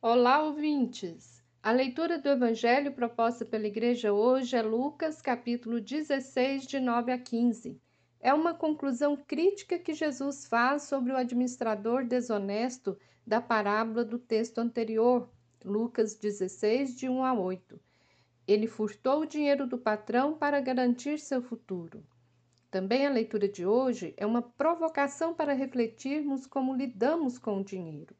Olá, ouvintes! A leitura do Evangelho proposta pela Igreja hoje é Lucas, capítulo 16, de 9 a 15. É uma conclusão crítica que Jesus faz sobre o administrador desonesto da parábola do texto anterior, Lucas 16, de 1 a 8. Ele furtou o dinheiro do patrão para garantir seu futuro. Também a leitura de hoje é uma provocação para refletirmos como lidamos com o dinheiro.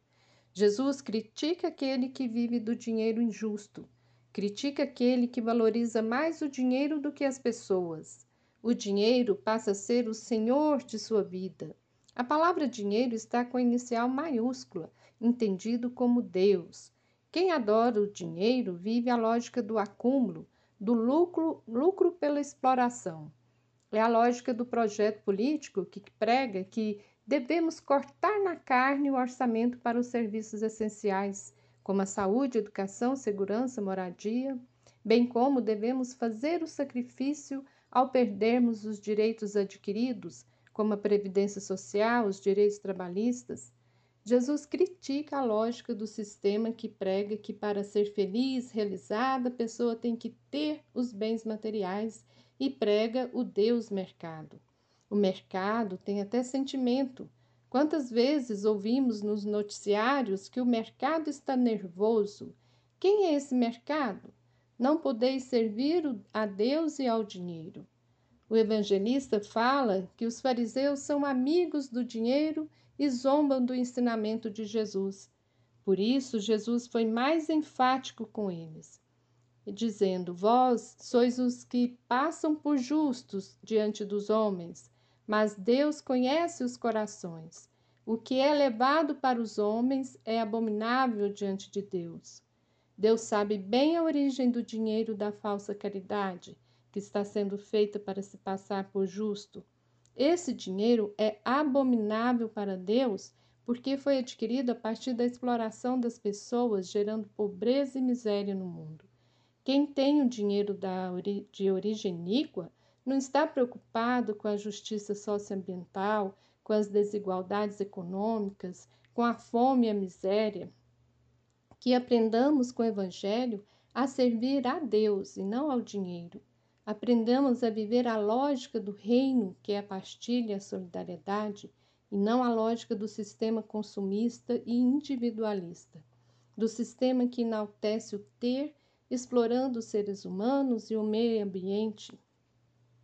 Jesus critica aquele que vive do dinheiro injusto, critica aquele que valoriza mais o dinheiro do que as pessoas. O dinheiro passa a ser o senhor de sua vida. A palavra dinheiro está com a inicial maiúscula, entendido como Deus. Quem adora o dinheiro vive a lógica do acúmulo, do lucro, lucro pela exploração. É a lógica do projeto político que prega que devemos cortar na carne o orçamento para os serviços essenciais, como a saúde, educação, segurança, moradia, bem como devemos fazer o sacrifício ao perdermos os direitos adquiridos, como a previdência social, os direitos trabalhistas. Jesus critica a lógica do sistema que prega que para ser feliz, realizada, a pessoa tem que ter os bens materiais e prega o Deus mercado. O mercado tem até sentimento. Quantas vezes ouvimos nos noticiários que o mercado está nervoso? Quem é esse mercado? Não podeis servir a Deus e ao dinheiro. O evangelista fala que os fariseus são amigos do dinheiro e zombam do ensinamento de Jesus. Por isso, Jesus foi mais enfático com eles dizendo: Vós sois os que passam por justos diante dos homens, mas Deus conhece os corações. O que é levado para os homens é abominável diante de Deus. Deus sabe bem a origem do dinheiro da falsa caridade, que está sendo feita para se passar por justo. Esse dinheiro é abominável para Deus porque foi adquirido a partir da exploração das pessoas, gerando pobreza e miséria no mundo. Quem tem o dinheiro de origem iníqua não está preocupado com a justiça socioambiental, com as desigualdades econômicas, com a fome e a miséria. Que aprendamos com o Evangelho a servir a Deus e não ao dinheiro. Aprendamos a viver a lógica do reino, que é a pastilha e a solidariedade, e não a lógica do sistema consumista e individualista, do sistema que enaltece o ter explorando os seres humanos e o meio ambiente.